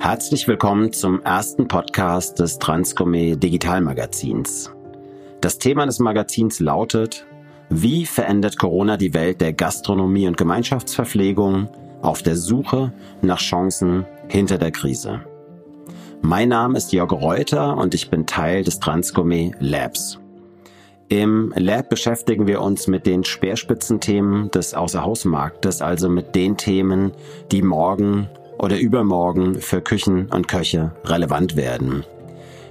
Herzlich willkommen zum ersten Podcast des Transgourmet Digitalmagazins. Das Thema des Magazins lautet, wie verändert Corona die Welt der Gastronomie und Gemeinschaftsverpflegung auf der Suche nach Chancen hinter der Krise? Mein Name ist Jörg Reuter und ich bin Teil des Transgourmet Labs. Im Lab beschäftigen wir uns mit den Speerspitzenthemen des Außerhausmarktes, also mit den Themen, die morgen oder übermorgen für Küchen und Köche relevant werden.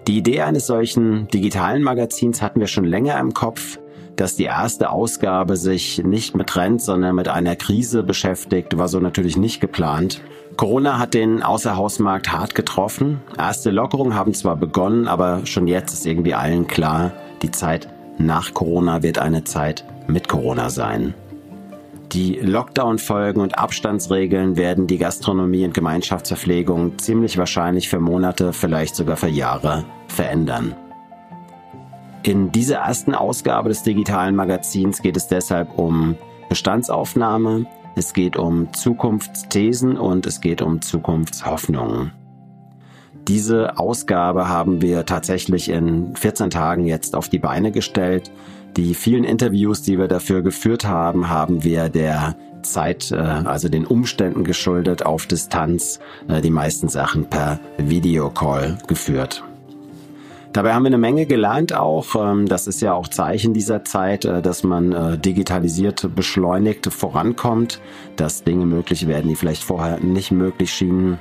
Die Idee eines solchen digitalen Magazins hatten wir schon länger im Kopf, dass die erste Ausgabe sich nicht mit Trends, sondern mit einer Krise beschäftigt, war so natürlich nicht geplant. Corona hat den Außerhausmarkt hart getroffen. Erste Lockerungen haben zwar begonnen, aber schon jetzt ist irgendwie allen klar, die Zeit nach Corona wird eine Zeit mit Corona sein. Die Lockdown-Folgen und Abstandsregeln werden die Gastronomie und Gemeinschaftsverpflegung ziemlich wahrscheinlich für Monate, vielleicht sogar für Jahre verändern. In dieser ersten Ausgabe des digitalen Magazins geht es deshalb um Bestandsaufnahme, es geht um Zukunftsthesen und es geht um Zukunftshoffnungen. Diese Ausgabe haben wir tatsächlich in 14 Tagen jetzt auf die Beine gestellt. Die vielen Interviews, die wir dafür geführt haben, haben wir der Zeit, äh, also den Umständen geschuldet, auf Distanz äh, die meisten Sachen per Videocall geführt. Dabei haben wir eine Menge gelernt auch. Ähm, das ist ja auch Zeichen dieser Zeit, äh, dass man digitalisiert, beschleunigt vorankommt, dass Dinge möglich werden, die vielleicht vorher nicht möglich schienen.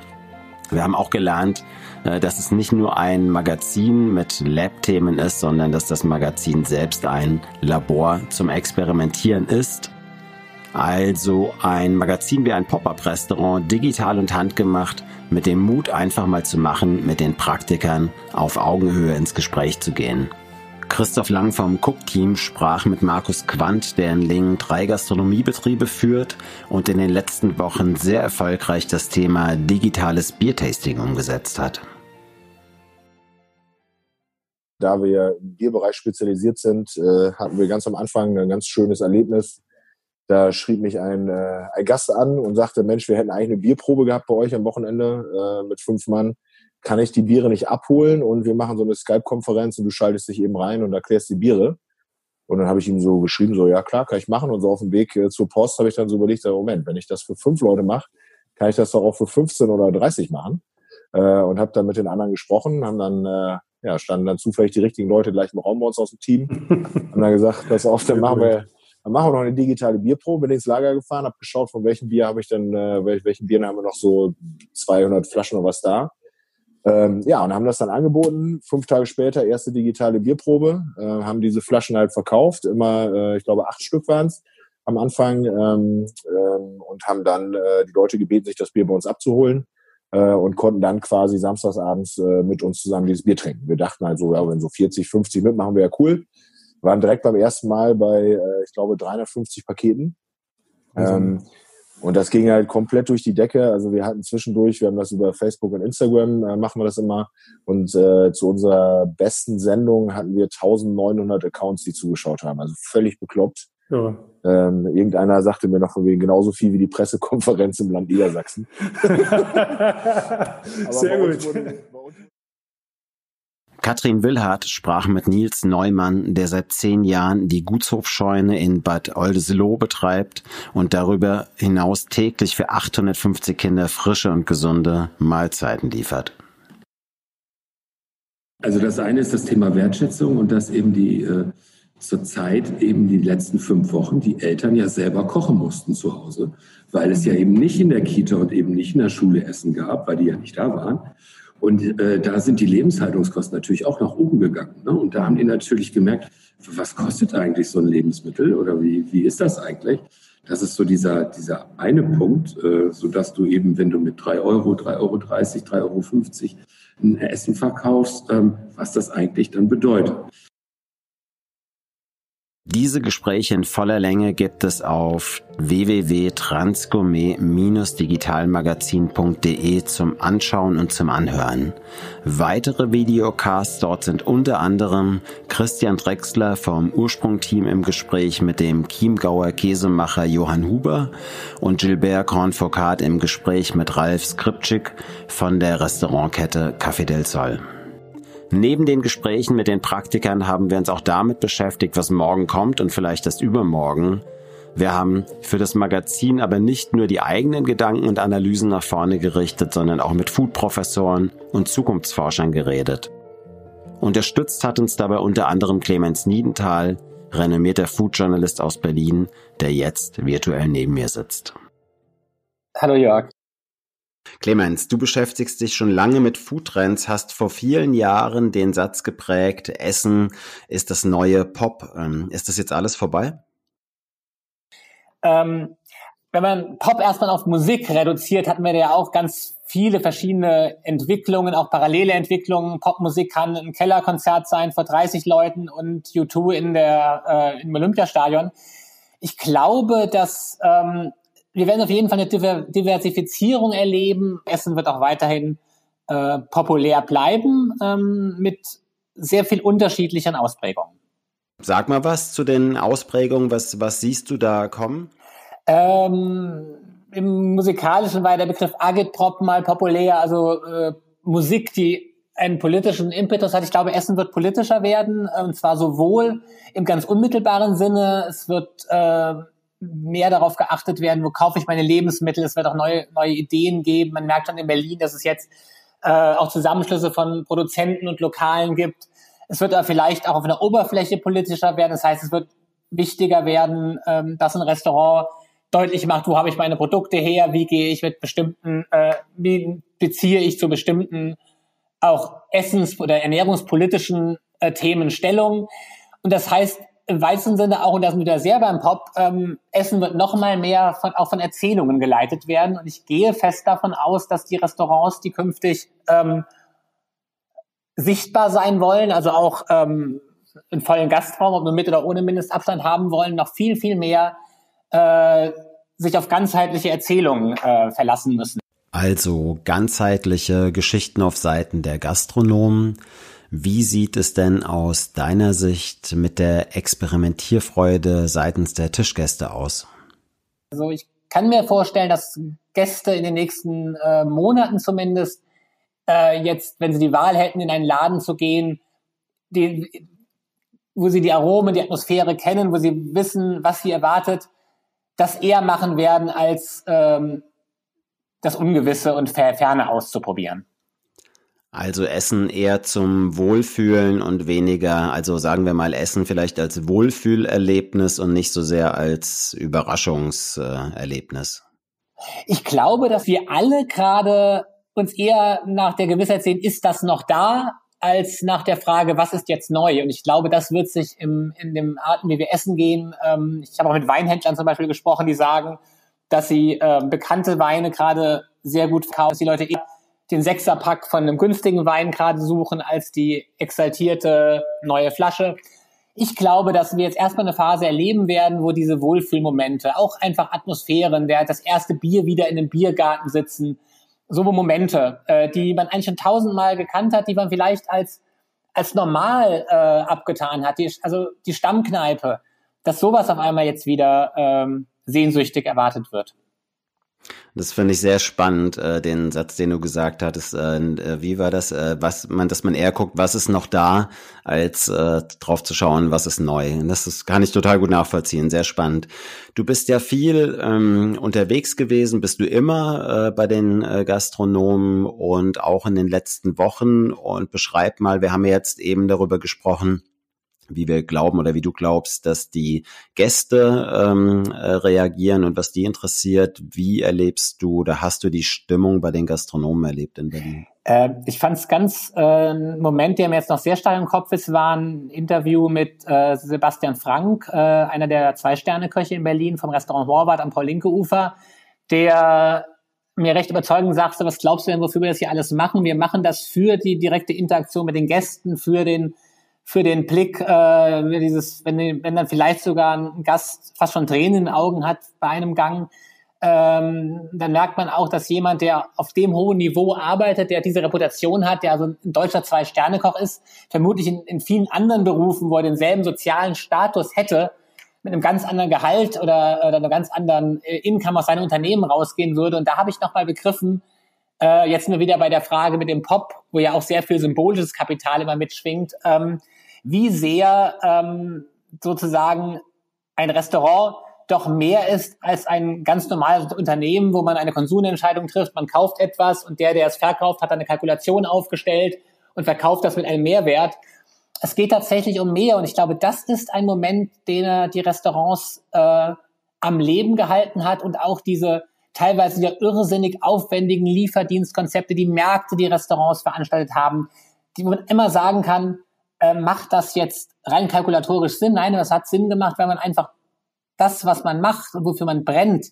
Wir haben auch gelernt, dass es nicht nur ein Magazin mit Lab-Themen ist, sondern dass das Magazin selbst ein Labor zum Experimentieren ist. Also ein Magazin wie ein Pop-up-Restaurant, digital und handgemacht, mit dem Mut einfach mal zu machen, mit den Praktikern auf Augenhöhe ins Gespräch zu gehen. Christoph Lang vom Cook-Team sprach mit Markus Quandt, der in Lingen drei Gastronomiebetriebe führt und in den letzten Wochen sehr erfolgreich das Thema digitales Biertasting umgesetzt hat. Da wir im Bierbereich spezialisiert sind, äh, hatten wir ganz am Anfang ein ganz schönes Erlebnis. Da schrieb mich ein, äh, ein Gast an und sagte, Mensch, wir hätten eigentlich eine Bierprobe gehabt bei euch am Wochenende äh, mit fünf Mann kann ich die Biere nicht abholen und wir machen so eine Skype-Konferenz und du schaltest dich eben rein und erklärst die Biere. Und dann habe ich ihm so geschrieben, so ja klar, kann ich machen. Und so auf dem Weg äh, zur Post habe ich dann so überlegt, Moment, wenn ich das für fünf Leute mache, kann ich das doch auch für 15 oder 30 machen. Äh, und habe dann mit den anderen gesprochen, haben dann, äh, ja, standen dann zufällig die richtigen Leute gleich im Raum bei uns aus dem Team. haben dann gesagt, pass auf, dann machen wir, dann machen wir noch eine digitale Bierprobe, bin ins Lager gefahren, habe geschaut, von welchem Bier habe ich denn, welchen Bieren haben wir noch so 200 Flaschen oder was da ähm, ja, und haben das dann angeboten. Fünf Tage später erste digitale Bierprobe, äh, haben diese Flaschen halt verkauft. Immer, äh, ich glaube, acht Stück waren es am Anfang ähm, ähm, und haben dann äh, die Leute gebeten, sich das Bier bei uns abzuholen äh, und konnten dann quasi samstagsabends äh, mit uns zusammen dieses Bier trinken. Wir dachten halt so, ja, wenn so 40, 50 mitmachen, wäre ja cool. Waren direkt beim ersten Mal bei, äh, ich glaube, 350 Paketen. Also, ähm, und das ging halt komplett durch die Decke. Also wir hatten zwischendurch, wir haben das über Facebook und Instagram, äh, machen wir das immer. Und äh, zu unserer besten Sendung hatten wir 1900 Accounts, die zugeschaut haben. Also völlig bekloppt. Ja. Ähm, irgendeiner sagte mir noch von wegen genauso viel wie die Pressekonferenz im Land Niedersachsen. Sehr gut. Wurde, Katrin Willhardt sprach mit Nils Neumann, der seit zehn Jahren die Gutshofscheune in Bad Oldesloe betreibt und darüber hinaus täglich für 850 Kinder frische und gesunde Mahlzeiten liefert. Also das eine ist das Thema Wertschätzung und dass eben die äh, zurzeit eben die letzten fünf Wochen die Eltern ja selber kochen mussten zu Hause, weil es ja eben nicht in der Kita und eben nicht in der Schule Essen gab, weil die ja nicht da waren. Und äh, da sind die Lebenshaltungskosten natürlich auch nach oben gegangen. Ne? Und da haben die natürlich gemerkt, was kostet eigentlich so ein Lebensmittel oder wie, wie ist das eigentlich? Das ist so dieser, dieser eine Punkt, äh, so dass du eben, wenn du mit drei Euro, drei Euro, 3,50 Euro ein Essen verkaufst, ähm, was das eigentlich dann bedeutet. Diese Gespräche in voller Länge gibt es auf www.transgourmet-digitalmagazin.de zum Anschauen und zum Anhören. Weitere Videocasts dort sind unter anderem Christian Drexler vom Ursprungteam im Gespräch mit dem Chiemgauer Käsemacher Johann Huber und Gilbert Cornfoucault im Gespräch mit Ralf Skripczyk von der Restaurantkette Café del Sol. Neben den Gesprächen mit den Praktikern haben wir uns auch damit beschäftigt, was morgen kommt und vielleicht das übermorgen. Wir haben für das Magazin aber nicht nur die eigenen Gedanken und Analysen nach vorne gerichtet, sondern auch mit Food-Professoren und Zukunftsforschern geredet. Unterstützt hat uns dabei unter anderem Clemens Niedenthal, renommierter Food-Journalist aus Berlin, der jetzt virtuell neben mir sitzt. Hallo Jörg. Clemens, du beschäftigst dich schon lange mit Foodtrends, hast vor vielen Jahren den Satz geprägt, Essen ist das neue Pop. Ähm, ist das jetzt alles vorbei? Ähm, wenn man Pop erstmal auf Musik reduziert, hatten wir ja auch ganz viele verschiedene Entwicklungen, auch parallele Entwicklungen. Popmusik kann ein Kellerkonzert sein vor 30 Leuten und U2 in der, äh, im Olympiastadion. Ich glaube, dass ähm, wir werden auf jeden Fall eine Diversifizierung erleben. Essen wird auch weiterhin äh, populär bleiben ähm, mit sehr viel unterschiedlichen Ausprägungen. Sag mal was zu den Ausprägungen. Was, was siehst du da kommen? Ähm, Im Musikalischen war der Begriff Agitprop mal populär, also äh, Musik, die einen politischen Impetus hat. Ich glaube, Essen wird politischer werden, und zwar sowohl im ganz unmittelbaren Sinne, es wird äh, mehr darauf geachtet werden, wo kaufe ich meine Lebensmittel. Es wird auch neue, neue Ideen geben. Man merkt schon in Berlin, dass es jetzt äh, auch Zusammenschlüsse von Produzenten und Lokalen gibt. Es wird aber vielleicht auch auf einer Oberfläche politischer werden. Das heißt, es wird wichtiger werden, ähm, dass ein Restaurant deutlich macht, wo habe ich meine Produkte her, wie gehe ich mit bestimmten, äh, wie beziehe ich zu bestimmten auch essens- oder ernährungspolitischen äh, Themen Stellung. Und das heißt, im weitesten Sinne auch, und das sind wieder sehr beim Pop, ähm, Essen wird noch mal mehr von, auch von Erzählungen geleitet werden. Und ich gehe fest davon aus, dass die Restaurants, die künftig ähm, sichtbar sein wollen, also auch ähm, einen vollen Gastraum, ob nur mit oder ohne Mindestabstand haben wollen, noch viel, viel mehr äh, sich auf ganzheitliche Erzählungen äh, verlassen müssen. Also ganzheitliche Geschichten auf Seiten der Gastronomen, wie sieht es denn aus deiner Sicht mit der Experimentierfreude seitens der Tischgäste aus? Also ich kann mir vorstellen, dass Gäste in den nächsten äh, Monaten zumindest äh, jetzt, wenn sie die Wahl hätten, in einen Laden zu gehen, die, wo sie die Aromen, die Atmosphäre kennen, wo sie wissen, was sie erwartet, das eher machen werden, als ähm, das Ungewisse und Ferne auszuprobieren. Also Essen eher zum Wohlfühlen und weniger, also sagen wir mal Essen vielleicht als Wohlfühlerlebnis und nicht so sehr als Überraschungserlebnis. Ich glaube, dass wir alle gerade uns eher nach der Gewissheit sehen, ist das noch da, als nach der Frage, was ist jetzt neu? Und ich glaube, das wird sich im, in dem Arten, wie wir essen gehen. Ähm, ich habe auch mit Weinhändlern zum Beispiel gesprochen, die sagen, dass sie äh, bekannte Weine gerade sehr gut kaufen, dass die Leute eher den Sechserpack von einem günstigen Wein gerade suchen als die exaltierte neue Flasche. Ich glaube, dass wir jetzt erstmal eine Phase erleben werden, wo diese Wohlfühlmomente, auch einfach Atmosphären, der das erste Bier wieder in einem Biergarten sitzen, so Momente, äh, die man eigentlich schon tausendmal gekannt hat, die man vielleicht als als normal äh, abgetan hat, die, also die Stammkneipe, dass sowas auf einmal jetzt wieder ähm, sehnsüchtig erwartet wird. Das finde ich sehr spannend, äh, den Satz, den du gesagt hattest. Äh, äh, wie war das? Äh, was man, dass man eher guckt, was ist noch da, als äh, drauf zu schauen, was ist neu. Das ist, kann ich total gut nachvollziehen. Sehr spannend. Du bist ja viel ähm, unterwegs gewesen, bist du immer äh, bei den äh, Gastronomen und auch in den letzten Wochen. Und beschreib mal, wir haben jetzt eben darüber gesprochen, wie wir glauben oder wie du glaubst, dass die Gäste ähm, äh, reagieren und was die interessiert. Wie erlebst du oder hast du die Stimmung bei den Gastronomen erlebt in Berlin? Äh, ich fand es ganz, äh, ein Moment, der mir jetzt noch sehr stark im Kopf ist, war ein Interview mit äh, Sebastian Frank, äh, einer der Zwei-Sterne-Köche in Berlin vom Restaurant Horvath am Paul-Linke-Ufer, der mir recht überzeugend sagte, was glaubst du denn, wofür wir das hier alles machen? Wir machen das für die direkte Interaktion mit den Gästen, für den für den Blick, äh, dieses, wenn, wenn dann vielleicht sogar ein Gast fast schon Tränen in den Augen hat bei einem Gang, ähm, dann merkt man auch, dass jemand, der auf dem hohen Niveau arbeitet, der diese Reputation hat, der also ein deutscher Zwei-Sterne-Koch ist, vermutlich in, in vielen anderen Berufen, wo er denselben sozialen Status hätte, mit einem ganz anderen Gehalt oder, oder einer ganz anderen äh, Income aus seinem Unternehmen rausgehen würde. Und da habe ich nochmal begriffen, äh, jetzt sind wir wieder bei der Frage mit dem Pop, wo ja auch sehr viel symbolisches Kapital immer mitschwingt, ähm, wie sehr ähm, sozusagen ein Restaurant doch mehr ist als ein ganz normales Unternehmen, wo man eine Konsumentscheidung trifft, man kauft etwas und der, der es verkauft, hat eine Kalkulation aufgestellt und verkauft das mit einem Mehrwert. Es geht tatsächlich um mehr und ich glaube, das ist ein Moment, den er die Restaurants äh, am Leben gehalten hat und auch diese teilweise ja irrsinnig aufwendigen Lieferdienstkonzepte, die Märkte, die Restaurants veranstaltet haben, die man immer sagen kann, äh, macht das jetzt rein kalkulatorisch Sinn? Nein, das hat Sinn gemacht, weil man einfach das, was man macht und wofür man brennt,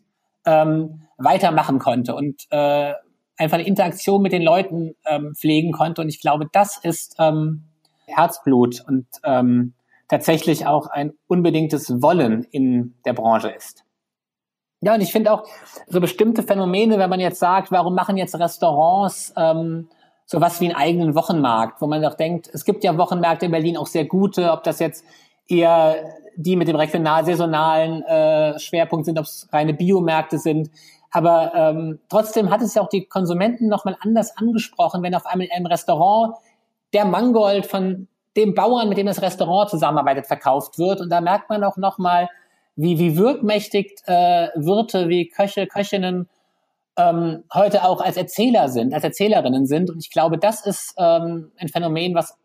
ähm, weitermachen konnte und äh, einfach eine Interaktion mit den Leuten ähm, pflegen konnte. Und ich glaube, das ist ähm, Herzblut und ähm, tatsächlich auch ein unbedingtes Wollen in der Branche ist. Ja, und ich finde auch so bestimmte Phänomene, wenn man jetzt sagt, warum machen jetzt Restaurants ähm, sowas wie einen eigenen Wochenmarkt, wo man doch denkt, es gibt ja Wochenmärkte in Berlin auch sehr gute, ob das jetzt eher die mit dem regional-saisonalen äh, Schwerpunkt sind, ob es reine Biomärkte sind. Aber ähm, trotzdem hat es ja auch die Konsumenten nochmal anders angesprochen, wenn auf einmal in einem Restaurant der Mangold von dem Bauern, mit dem das Restaurant zusammenarbeitet, verkauft wird. Und da merkt man auch nochmal, wie, wie wirkmächtig äh, Wirte, wie Köche, Köchinnen ähm, heute auch als Erzähler sind, als Erzählerinnen sind. Und ich glaube, das ist ähm, ein Phänomen, was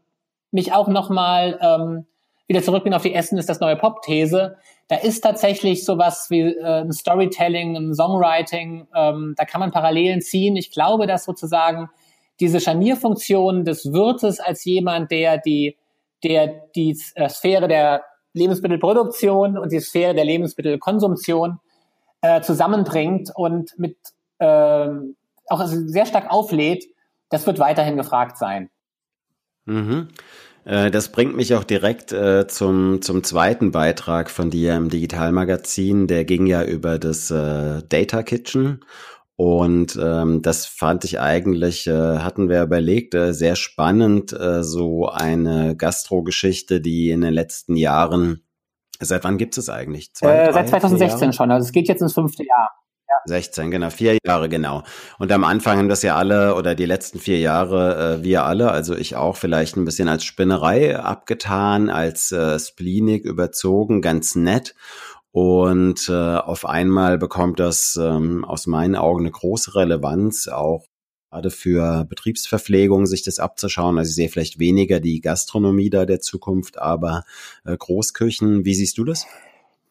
mich auch nochmal ähm, wieder zurückgehen auf die Essen ist das neue Pop-These. Da ist tatsächlich sowas wie äh, ein Storytelling, ein Songwriting, ähm, da kann man Parallelen ziehen. Ich glaube, dass sozusagen diese Scharnierfunktion des Wirtes als jemand, der die, der die äh, Sphäre der Lebensmittelproduktion und die Sphäre der Lebensmittelkonsumtion äh, zusammenbringt und mit äh, auch sehr stark auflädt, das wird weiterhin gefragt sein. Mhm. Äh, das bringt mich auch direkt äh, zum, zum zweiten Beitrag von dir im Digitalmagazin. Der ging ja über das äh, Data Kitchen. Und ähm, das fand ich eigentlich, äh, hatten wir überlegt, äh, sehr spannend, äh, so eine Gastro-Geschichte, die in den letzten Jahren, seit wann gibt es eigentlich? Zwei, seit 2016 schon, also es geht jetzt ins fünfte Jahr. 16, genau, vier Jahre, genau. Und am Anfang haben das ja alle oder die letzten vier Jahre äh, wir alle, also ich auch, vielleicht ein bisschen als Spinnerei abgetan, als äh, spleenig überzogen, ganz nett. Und äh, auf einmal bekommt das ähm, aus meinen Augen eine große Relevanz, auch gerade für Betriebsverpflegung sich das abzuschauen. Also ich sehe vielleicht weniger die Gastronomie da der Zukunft, aber äh, Großküchen, wie siehst du das?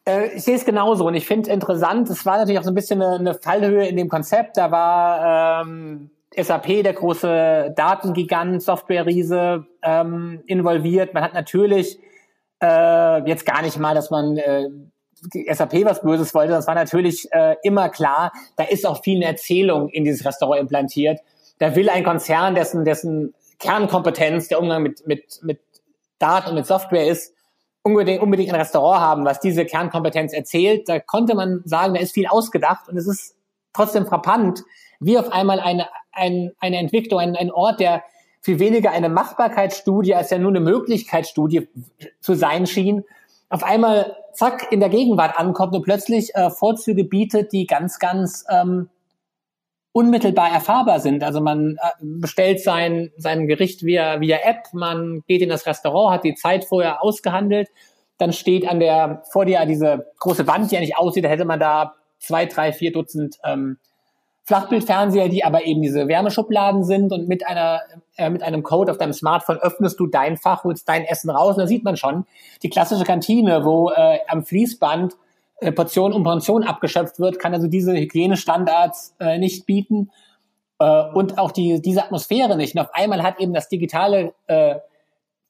Äh, ich sehe es genauso und ich finde interessant, es war natürlich auch so ein bisschen eine, eine Fallhöhe in dem Konzept. Da war ähm, SAP, der große Datengigant, Software-Riese, ähm, involviert. Man hat natürlich äh, jetzt gar nicht mal, dass man äh, SAP was Böses wollte. Das war natürlich äh, immer klar. Da ist auch viel eine Erzählung in dieses Restaurant implantiert. Da will ein Konzern, dessen, dessen Kernkompetenz der Umgang mit, mit, mit Daten und mit Software ist, unbedingt, unbedingt ein Restaurant haben, was diese Kernkompetenz erzählt. Da konnte man sagen, da ist viel ausgedacht und es ist trotzdem frappant, wie auf einmal eine, ein, eine Entwicklung, ein, ein Ort, der viel weniger eine Machbarkeitsstudie als ja nur eine Möglichkeitsstudie zu sein schien, auf einmal zack in der Gegenwart ankommt und plötzlich äh, Vorzüge bietet, die ganz, ganz ähm, unmittelbar erfahrbar sind. Also man äh, bestellt sein, sein Gericht via, via App, man geht in das Restaurant, hat die Zeit vorher ausgehandelt, dann steht an der, vor dir diese große Wand, die nicht aussieht, da hätte man da zwei, drei, vier Dutzend ähm, Flachbildfernseher, die aber eben diese Wärmeschubladen sind und mit einer äh, mit einem Code auf deinem Smartphone öffnest du dein Fach, holst dein Essen raus und da sieht man schon die klassische Kantine, wo äh, am Fließband Portion um Portion abgeschöpft wird, kann also diese Hygienestandards äh, nicht bieten äh, und auch die, diese Atmosphäre nicht. Und auf einmal hat eben das digitale, äh,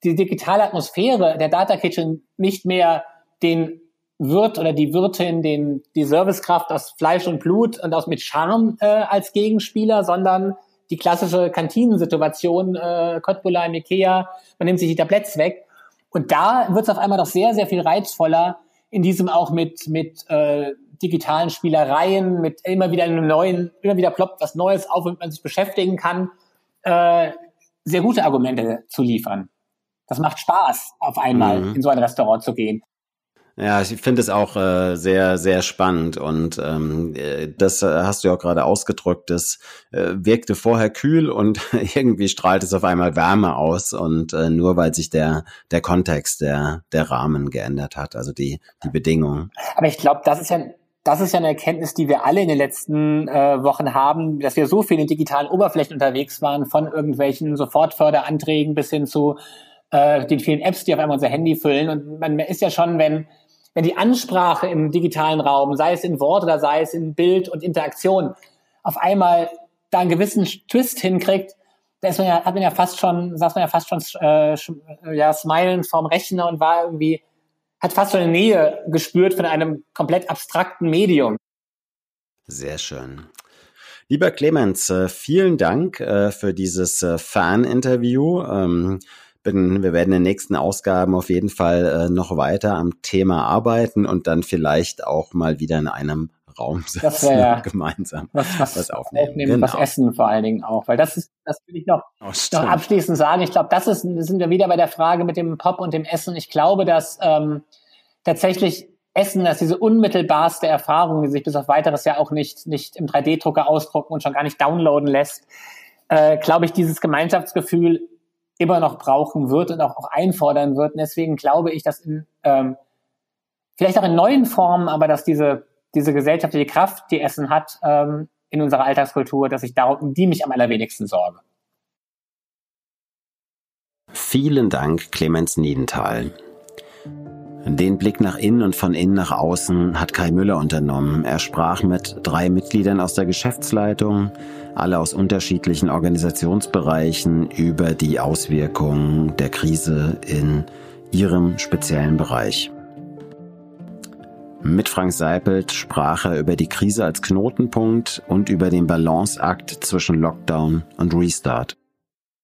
die digitale Atmosphäre der Data Kitchen nicht mehr den Wirt oder die Wirtin, den, die Servicekraft aus Fleisch und Blut und aus mit Charme äh, als Gegenspieler, sondern die klassische Kantinensituation, äh, Cottbullar im Ikea, man nimmt sich die Tabletts weg. Und da wird es auf einmal doch sehr, sehr viel reizvoller, in diesem auch mit, mit äh, digitalen Spielereien, mit immer wieder einem neuen, immer wieder ploppt was Neues auf, womit man sich beschäftigen kann, äh, sehr gute Argumente zu liefern. Das macht Spaß, auf einmal mhm. in so ein Restaurant zu gehen. Ja, ich finde es auch äh, sehr, sehr spannend und ähm, äh, das äh, hast du ja auch gerade ausgedrückt. Das äh, wirkte vorher kühl und irgendwie strahlt es auf einmal Wärme aus und äh, nur weil sich der der Kontext, der der Rahmen geändert hat, also die die Bedingungen. Aber ich glaube, das ist ja das ist ja eine Erkenntnis, die wir alle in den letzten äh, Wochen haben, dass wir so viel in digitalen Oberflächen unterwegs waren, von irgendwelchen Sofortförderanträgen bis hin zu äh, den vielen Apps, die auf einmal unser Handy füllen. Und man ist ja schon, wenn wenn die Ansprache im digitalen Raum, sei es in Wort oder sei es in Bild und Interaktion, auf einmal da einen gewissen Twist hinkriegt, da ist man ja, hat man ja fast schon, saß man ja fast schon äh, ja, smilen vorm Rechner und war irgendwie, hat fast so eine Nähe gespürt von einem komplett abstrakten Medium. Sehr schön. Lieber Clemens, äh, vielen Dank äh, für dieses äh, Fan-Interview. Bin, wir werden in den nächsten Ausgaben auf jeden Fall äh, noch weiter am Thema arbeiten und dann vielleicht auch mal wieder in einem Raum sitzen das ja gemeinsam was, was, was aufnehmen. aufnehmen genau. Was essen vor allen Dingen auch, weil das ist, das will ich noch, oh, noch abschließend sagen. Ich glaube, das ist, sind wir wieder bei der Frage mit dem Pop und dem Essen. Ich glaube, dass ähm, tatsächlich Essen, dass diese unmittelbarste Erfahrung, die sich bis auf weiteres ja auch nicht, nicht im 3D-Drucker ausdrucken und schon gar nicht downloaden lässt, äh, glaube ich, dieses Gemeinschaftsgefühl immer noch brauchen wird und auch, auch einfordern wird. Und deswegen glaube ich, dass in, ähm, vielleicht auch in neuen Formen, aber dass diese, diese gesellschaftliche Kraft, die Essen hat, ähm, in unserer Alltagskultur, dass ich darum, um die mich am allerwenigsten sorge. Vielen Dank, Clemens Niedenthal. Den Blick nach innen und von innen nach außen hat Kai Müller unternommen. Er sprach mit drei Mitgliedern aus der Geschäftsleitung, alle aus unterschiedlichen Organisationsbereichen über die Auswirkungen der Krise in ihrem speziellen Bereich. Mit Frank Seipelt sprach er über die Krise als Knotenpunkt und über den Balanceakt zwischen Lockdown und Restart.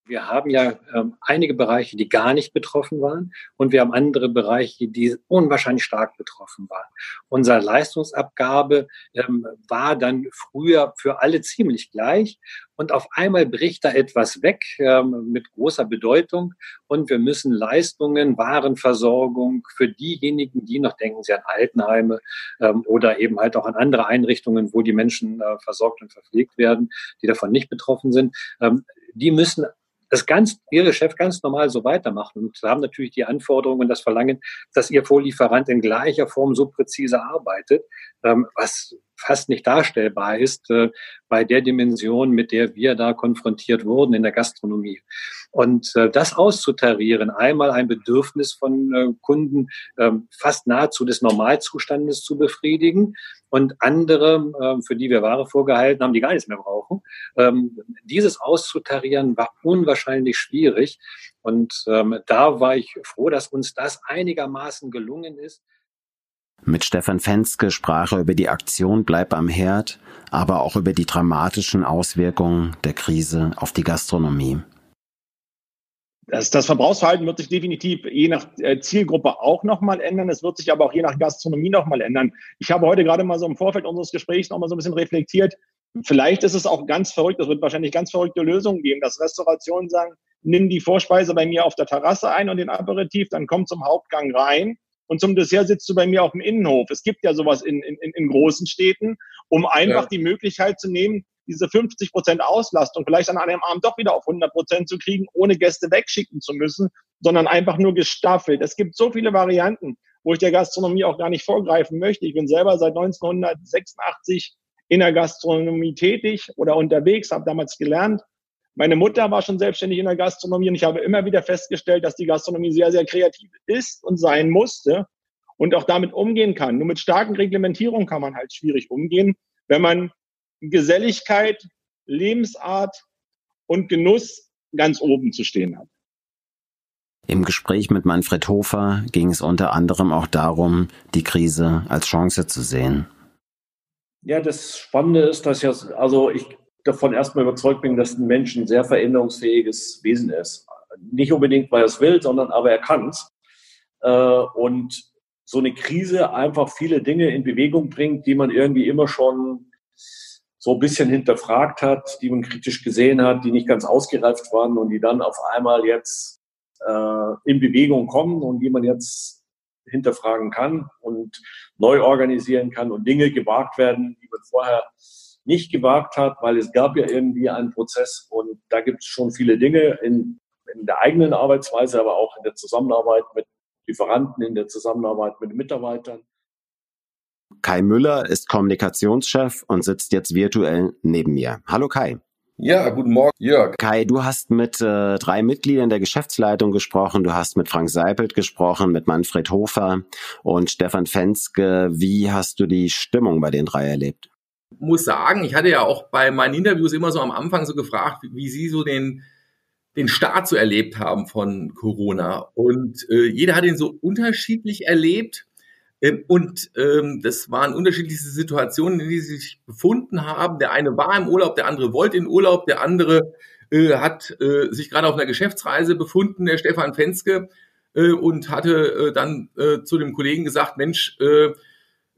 Wir haben ja ähm, einige Bereiche, die gar nicht betroffen waren und wir haben andere Bereiche, die unwahrscheinlich stark betroffen waren. Unsere Leistungsabgabe ähm, war dann früher für alle ziemlich gleich und auf einmal bricht da etwas weg ähm, mit großer Bedeutung und wir müssen Leistungen, Warenversorgung für diejenigen, die noch denken sie an Altenheime ähm, oder eben halt auch an andere Einrichtungen, wo die Menschen äh, versorgt und verpflegt werden, die davon nicht betroffen sind, ähm, die müssen das ganz, ihr Geschäft ganz normal so weitermachen und haben natürlich die Anforderungen und das Verlangen, dass ihr Vorlieferant in gleicher Form so präzise arbeitet, ähm, was fast nicht darstellbar ist äh, bei der Dimension, mit der wir da konfrontiert wurden in der Gastronomie. Und äh, das auszutarieren, einmal ein Bedürfnis von äh, Kunden ähm, fast nahezu des Normalzustandes zu befriedigen und andere, ähm, für die wir Ware vorgehalten haben, die gar nichts mehr brauchen. Ähm, dieses auszutarieren war unwahrscheinlich schwierig. Und ähm, da war ich froh, dass uns das einigermaßen gelungen ist. Mit Stefan Fenske sprach er über die Aktion Bleib am Herd, aber auch über die dramatischen Auswirkungen der Krise auf die Gastronomie. Das, das Verbrauchsverhalten wird sich definitiv je nach äh, Zielgruppe auch nochmal ändern. Es wird sich aber auch je nach Gastronomie nochmal ändern. Ich habe heute gerade mal so im Vorfeld unseres Gesprächs nochmal so ein bisschen reflektiert. Vielleicht ist es auch ganz verrückt, es wird wahrscheinlich ganz verrückte Lösungen geben, dass Restaurationen sagen, nimm die Vorspeise bei mir auf der Terrasse ein und den Aperitif, dann komm zum Hauptgang rein und zum Dessert sitzt du bei mir auf dem Innenhof. Es gibt ja sowas in, in, in großen Städten, um einfach ja. die Möglichkeit zu nehmen, diese 50 Prozent Auslastung vielleicht an einem Abend doch wieder auf 100 Prozent zu kriegen, ohne Gäste wegschicken zu müssen, sondern einfach nur gestaffelt. Es gibt so viele Varianten, wo ich der Gastronomie auch gar nicht vorgreifen möchte. Ich bin selber seit 1986 in der Gastronomie tätig oder unterwegs, habe damals gelernt. Meine Mutter war schon selbstständig in der Gastronomie und ich habe immer wieder festgestellt, dass die Gastronomie sehr, sehr kreativ ist und sein musste und auch damit umgehen kann. Nur mit starken Reglementierungen kann man halt schwierig umgehen, wenn man Geselligkeit, Lebensart und Genuss ganz oben zu stehen hat. Im Gespräch mit Manfred Hofer ging es unter anderem auch darum, die Krise als Chance zu sehen. Ja, das Spannende ist, dass ja, also ich davon erstmal überzeugt bin, dass ein Mensch ein sehr veränderungsfähiges Wesen ist. Nicht unbedingt, weil er es will, sondern aber er kann es. äh, und so eine Krise einfach viele Dinge in Bewegung bringt, die man irgendwie immer schon so ein bisschen hinterfragt hat, die man kritisch gesehen hat, die nicht ganz ausgereift waren und die dann auf einmal jetzt äh, in Bewegung kommen und die man jetzt hinterfragen kann und neu organisieren kann und Dinge gewagt werden, die man vorher nicht gewagt hat, weil es gab ja irgendwie einen Prozess und da gibt es schon viele Dinge in, in der eigenen Arbeitsweise, aber auch in der Zusammenarbeit mit Lieferanten, in der Zusammenarbeit mit Mitarbeitern. Kai Müller ist Kommunikationschef und sitzt jetzt virtuell neben mir. Hallo Kai. Ja, guten Morgen, Jörg. Kai, du hast mit äh, drei Mitgliedern der Geschäftsleitung gesprochen. Du hast mit Frank Seipelt gesprochen, mit Manfred Hofer und Stefan Fenske. Wie hast du die Stimmung bei den drei erlebt? Muss sagen, ich hatte ja auch bei meinen Interviews immer so am Anfang so gefragt, wie, wie sie so den den Start so erlebt haben von Corona. Und äh, jeder hat ihn so unterschiedlich erlebt. Ähm, und ähm, das waren unterschiedliche Situationen, in die sie sich befunden haben. Der eine war im Urlaub, der andere wollte in Urlaub, der andere äh, hat äh, sich gerade auf einer Geschäftsreise befunden, der Stefan Fenske, äh, und hatte äh, dann äh, zu dem Kollegen gesagt, Mensch, äh,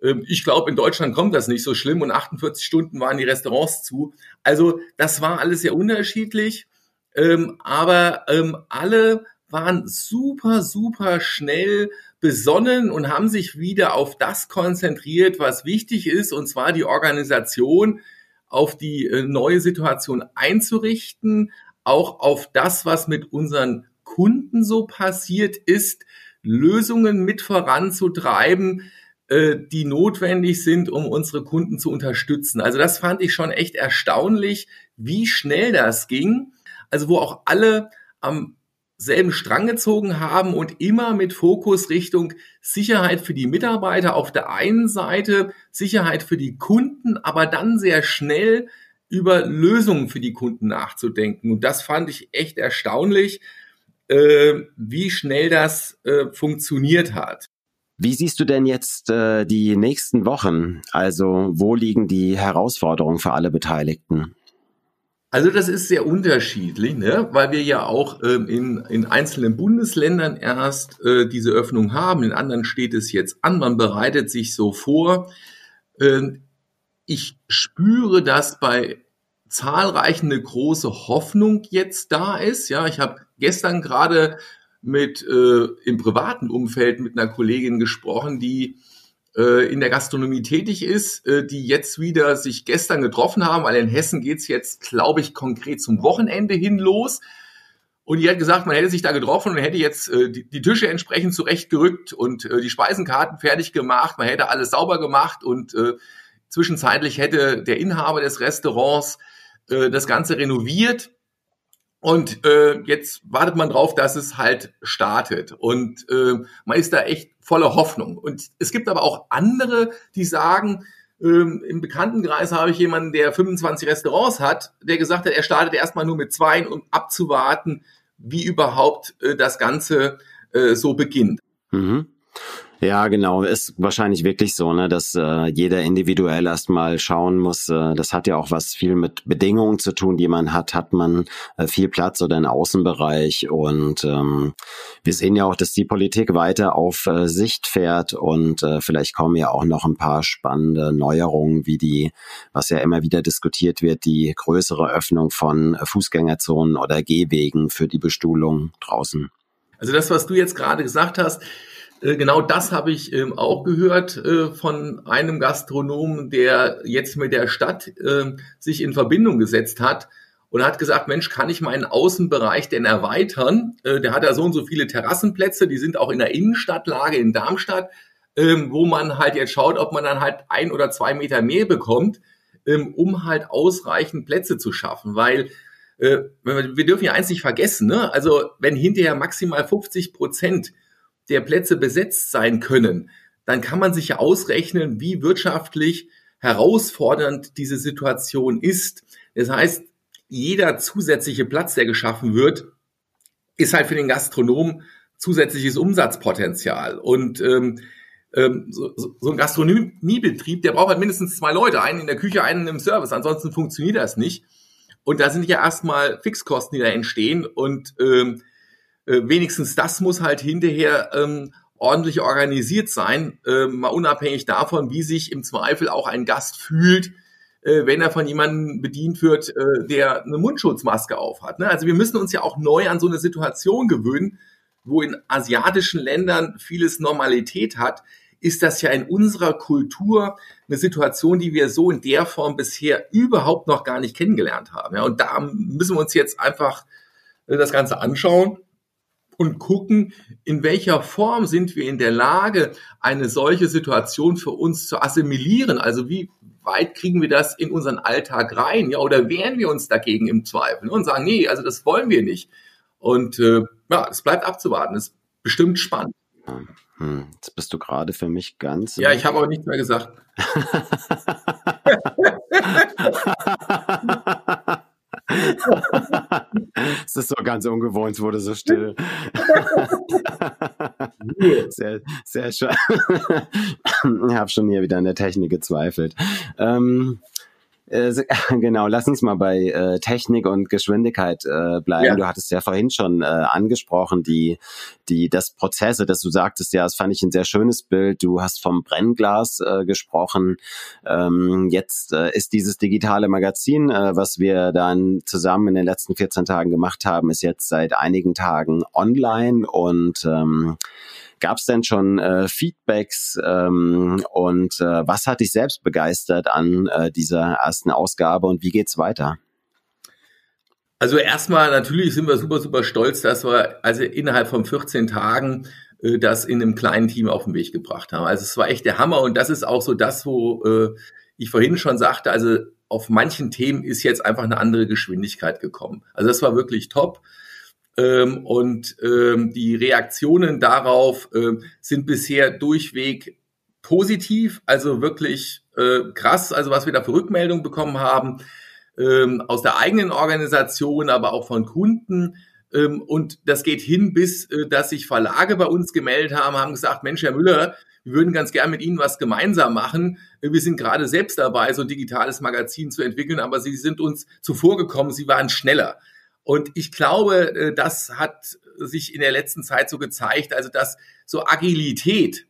ähm, ich glaube, in Deutschland kommt das nicht so schlimm und 48 Stunden waren die Restaurants zu. Also das war alles sehr unterschiedlich. Ähm, aber ähm, alle waren super, super schnell besonnen und haben sich wieder auf das konzentriert, was wichtig ist, und zwar die Organisation auf die äh, neue Situation einzurichten, auch auf das, was mit unseren Kunden so passiert ist, Lösungen mit voranzutreiben, äh, die notwendig sind, um unsere Kunden zu unterstützen. Also das fand ich schon echt erstaunlich, wie schnell das ging also wo auch alle am selben Strang gezogen haben und immer mit Fokus Richtung Sicherheit für die Mitarbeiter auf der einen Seite, Sicherheit für die Kunden, aber dann sehr schnell über Lösungen für die Kunden nachzudenken. Und das fand ich echt erstaunlich, äh, wie schnell das äh, funktioniert hat. Wie siehst du denn jetzt äh, die nächsten Wochen? Also wo liegen die Herausforderungen für alle Beteiligten? Also das ist sehr unterschiedlich, ne? weil wir ja auch ähm, in, in einzelnen Bundesländern erst äh, diese Öffnung haben, in anderen steht es jetzt an, man bereitet sich so vor. Ähm, ich spüre, dass bei zahlreichen eine große Hoffnung jetzt da ist. Ja, ich habe gestern gerade mit äh, im privaten Umfeld mit einer Kollegin gesprochen, die in der Gastronomie tätig ist, äh, die jetzt wieder sich gestern getroffen haben, weil in Hessen geht's jetzt, glaube ich, konkret zum Wochenende hin los. Und die hat gesagt, man hätte sich da getroffen und hätte jetzt äh, die, Tische entsprechend zurechtgerückt und äh, die Speisenkarten fertig gemacht, man hätte alles sauber gemacht und äh, zwischenzeitlich hätte der Inhaber des Restaurants äh, das Ganze renoviert. Und äh, jetzt wartet man drauf, dass es halt startet. Und äh, man ist da echt voller Hoffnung. Und es gibt aber auch andere, die sagen, ähm, im Bekanntenkreis habe ich jemanden, der 25 Restaurants hat, der gesagt hat, er startet erstmal nur mit zwei, um abzuwarten, wie überhaupt äh, das Ganze äh, so beginnt. Mhm. Ja, genau. Ist wahrscheinlich wirklich so, ne, dass äh, jeder individuell erstmal schauen muss. Äh, das hat ja auch was viel mit Bedingungen zu tun, die man hat. Hat man äh, viel Platz oder einen Außenbereich? Und ähm, wir sehen ja auch, dass die Politik weiter auf äh, Sicht fährt und äh, vielleicht kommen ja auch noch ein paar spannende Neuerungen, wie die, was ja immer wieder diskutiert wird, die größere Öffnung von Fußgängerzonen oder Gehwegen für die Bestuhlung draußen. Also das, was du jetzt gerade gesagt hast, äh, genau das habe ich ähm, auch gehört äh, von einem Gastronomen, der jetzt mit der Stadt äh, sich in Verbindung gesetzt hat und hat gesagt, Mensch, kann ich meinen Außenbereich denn erweitern? Äh, der hat ja so und so viele Terrassenplätze, die sind auch in der Innenstadtlage in Darmstadt, ähm, wo man halt jetzt schaut, ob man dann halt ein oder zwei Meter mehr bekommt, ähm, um halt ausreichend Plätze zu schaffen, weil äh, wir dürfen ja eins nicht vergessen, ne? also wenn hinterher maximal 50 Prozent der Plätze besetzt sein können, dann kann man sich ja ausrechnen, wie wirtschaftlich herausfordernd diese Situation ist. Das heißt, jeder zusätzliche Platz, der geschaffen wird, ist halt für den Gastronomen zusätzliches Umsatzpotenzial. Und ähm, ähm, so, so ein Gastronomiebetrieb, der braucht halt mindestens zwei Leute, einen in der Küche, einen im Service, ansonsten funktioniert das nicht. Und da sind ja erstmal Fixkosten, die da entstehen. Und ähm, äh, wenigstens das muss halt hinterher ähm, ordentlich organisiert sein, äh, mal unabhängig davon, wie sich im Zweifel auch ein Gast fühlt, äh, wenn er von jemandem bedient wird, äh, der eine Mundschutzmaske aufhat. Ne? Also wir müssen uns ja auch neu an so eine Situation gewöhnen, wo in asiatischen Ländern vieles Normalität hat, ist das ja in unserer Kultur eine Situation, die wir so in der Form bisher überhaupt noch gar nicht kennengelernt haben. Ja, und da müssen wir uns jetzt einfach äh, das Ganze anschauen und gucken, in welcher Form sind wir in der Lage, eine solche Situation für uns zu assimilieren. Also wie weit kriegen wir das in unseren Alltag rein? Ja, oder wehren wir uns dagegen im Zweifel und sagen, nee, also das wollen wir nicht. Und äh, ja, es bleibt abzuwarten. Es ist bestimmt spannend. Hm, jetzt bist du gerade für mich ganz. Ja, ich habe auch nichts mehr gesagt. es ist so ganz ungewohnt, es wurde so still. sehr, sehr schön. ich habe schon hier wieder an der Technik gezweifelt. Ähm, äh, genau, lass uns mal bei äh, Technik und Geschwindigkeit äh, bleiben. Ja. Du hattest ja vorhin schon äh, angesprochen, die, die, das Prozesse, dass du sagtest, ja, das fand ich ein sehr schönes Bild. Du hast vom Brennglas äh, gesprochen. Ähm, jetzt äh, ist dieses digitale Magazin, äh, was wir dann zusammen in den letzten 14 Tagen gemacht haben, ist jetzt seit einigen Tagen online und ähm, Gab es denn schon äh, Feedbacks ähm, und äh, was hat dich selbst begeistert an äh, dieser ersten Ausgabe und wie geht's weiter? Also erstmal natürlich sind wir super, super stolz, dass wir also innerhalb von 14 Tagen äh, das in einem kleinen Team auf den Weg gebracht haben. Also es war echt der Hammer und das ist auch so das, wo äh, ich vorhin schon sagte, also auf manchen Themen ist jetzt einfach eine andere Geschwindigkeit gekommen. Also das war wirklich top. Ähm, und ähm, die Reaktionen darauf äh, sind bisher durchweg positiv, also wirklich äh, krass, also was wir da für Rückmeldungen bekommen haben ähm, aus der eigenen Organisation, aber auch von Kunden. Ähm, und das geht hin bis, äh, dass sich Verlage bei uns gemeldet haben, haben gesagt, Mensch, Herr Müller, wir würden ganz gern mit Ihnen was gemeinsam machen. Wir sind gerade selbst dabei, so ein digitales Magazin zu entwickeln, aber Sie sind uns zuvorgekommen, Sie waren schneller. Und ich glaube, äh, das hat sich in der letzten Zeit so gezeigt, also dass so Agilität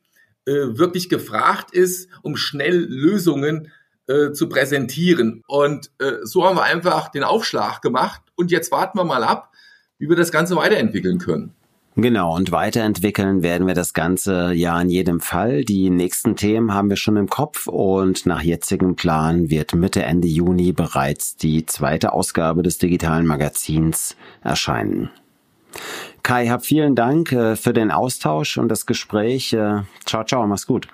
äh, wirklich gefragt ist, um schnell Lösungen äh, zu präsentieren. Und so haben wir einfach den Aufschlag gemacht und jetzt warten wir mal ab, wie wir das Ganze weiterentwickeln können. Genau, und weiterentwickeln werden wir das Ganze ja in jedem Fall. Die nächsten Themen haben wir schon im Kopf und nach jetzigem Plan wird Mitte, Ende Juni bereits die zweite Ausgabe des digitalen Magazins erscheinen. Kai, hab vielen Dank äh, für den Austausch und das Gespräch. Äh, ciao, ciao, mach's gut.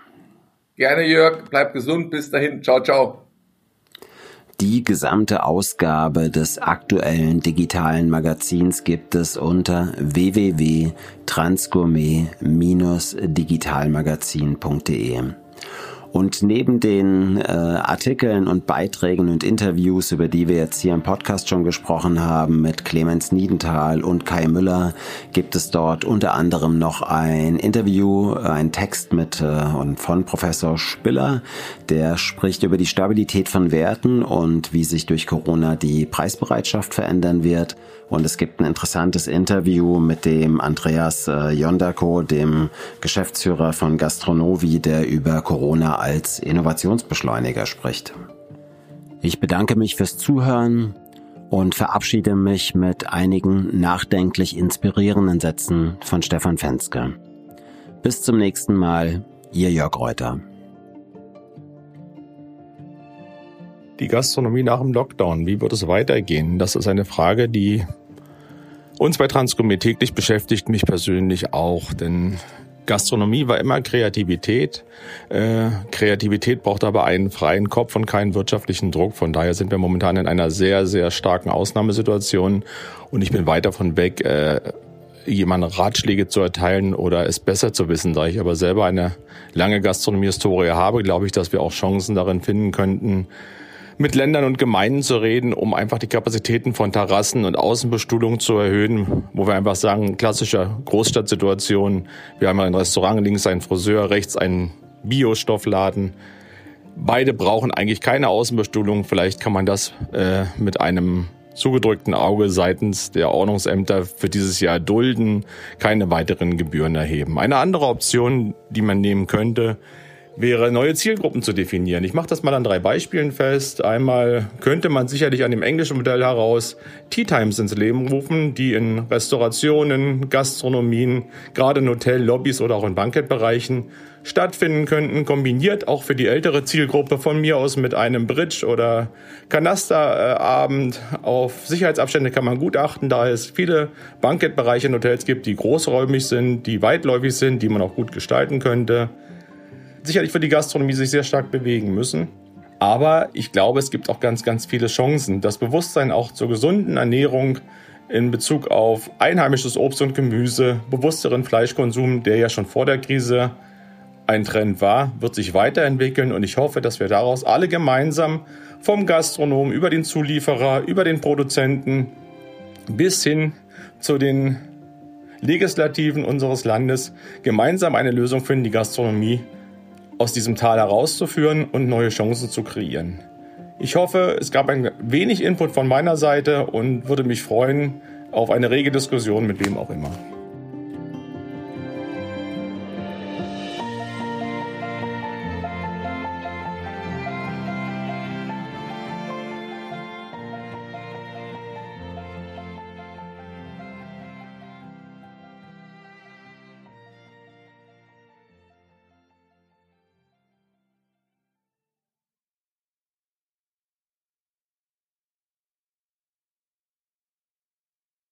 Gerne, Jörg. Bleib gesund. Bis dahin. Ciao, ciao. Die gesamte Ausgabe des aktuellen digitalen Magazins gibt es unter www.transgourmet-digitalmagazin.de. Und neben den äh, Artikeln und Beiträgen und Interviews, über die wir jetzt hier im Podcast schon gesprochen haben, mit Clemens Niedenthal und Kai Müller, gibt es dort unter anderem noch ein Interview, ein Text mit äh, und von Professor Spiller, der spricht über die Stabilität von Werten und wie sich durch Corona die Preisbereitschaft verändern wird. Und es gibt ein interessantes Interview mit dem Andreas äh, Jondako, dem Geschäftsführer von Gastronovi, der über Corona als Innovationsbeschleuniger spricht. Ich bedanke mich fürs Zuhören und verabschiede mich mit einigen nachdenklich inspirierenden Sätzen von Stefan Fenske. Bis zum nächsten Mal, Ihr Jörg Reuter. Die Gastronomie nach dem Lockdown, wie wird es weitergehen? Das ist eine Frage, die uns bei Transgourmet täglich beschäftigt, mich persönlich auch, denn Gastronomie war immer Kreativität. Äh, Kreativität braucht aber einen freien Kopf und keinen wirtschaftlichen Druck. Von daher sind wir momentan in einer sehr, sehr starken Ausnahmesituation und ich bin weit davon weg, äh, jemandem Ratschläge zu erteilen oder es besser zu wissen. Da ich aber selber eine lange Gastronomie-Historie habe, glaube ich, dass wir auch Chancen darin finden könnten, mit Ländern und Gemeinden zu reden, um einfach die Kapazitäten von Terrassen und Außenbestuhlung zu erhöhen, wo wir einfach sagen, klassische Großstadtsituation, wir haben ein Restaurant, links ein Friseur, rechts ein Biostoffladen. Beide brauchen eigentlich keine Außenbestuhlung. Vielleicht kann man das äh, mit einem zugedrückten Auge seitens der Ordnungsämter für dieses Jahr dulden, keine weiteren Gebühren erheben. Eine andere Option, die man nehmen könnte, wäre, neue Zielgruppen zu definieren. Ich mache das mal an drei Beispielen fest. Einmal könnte man sicherlich an dem englischen Modell heraus Tea Times ins Leben rufen, die in Restaurationen, Gastronomien, gerade in Hotel, Lobbys oder auch in Bankettbereichen stattfinden könnten, kombiniert auch für die ältere Zielgruppe von mir aus mit einem Bridge- oder Kanasterabend. Auf Sicherheitsabstände kann man gut achten, da es viele Bankettbereiche in Hotels gibt, die großräumig sind, die weitläufig sind, die man auch gut gestalten könnte sicherlich für die Gastronomie sich sehr stark bewegen müssen. Aber ich glaube, es gibt auch ganz, ganz viele Chancen. Das Bewusstsein auch zur gesunden Ernährung in Bezug auf einheimisches Obst und Gemüse, bewussteren Fleischkonsum, der ja schon vor der Krise ein Trend war, wird sich weiterentwickeln und ich hoffe, dass wir daraus alle gemeinsam vom Gastronom über den Zulieferer, über den Produzenten bis hin zu den Legislativen unseres Landes gemeinsam eine Lösung finden, die Gastronomie aus diesem Tal herauszuführen und neue Chancen zu kreieren. Ich hoffe, es gab ein wenig Input von meiner Seite und würde mich freuen auf eine rege Diskussion mit wem auch immer.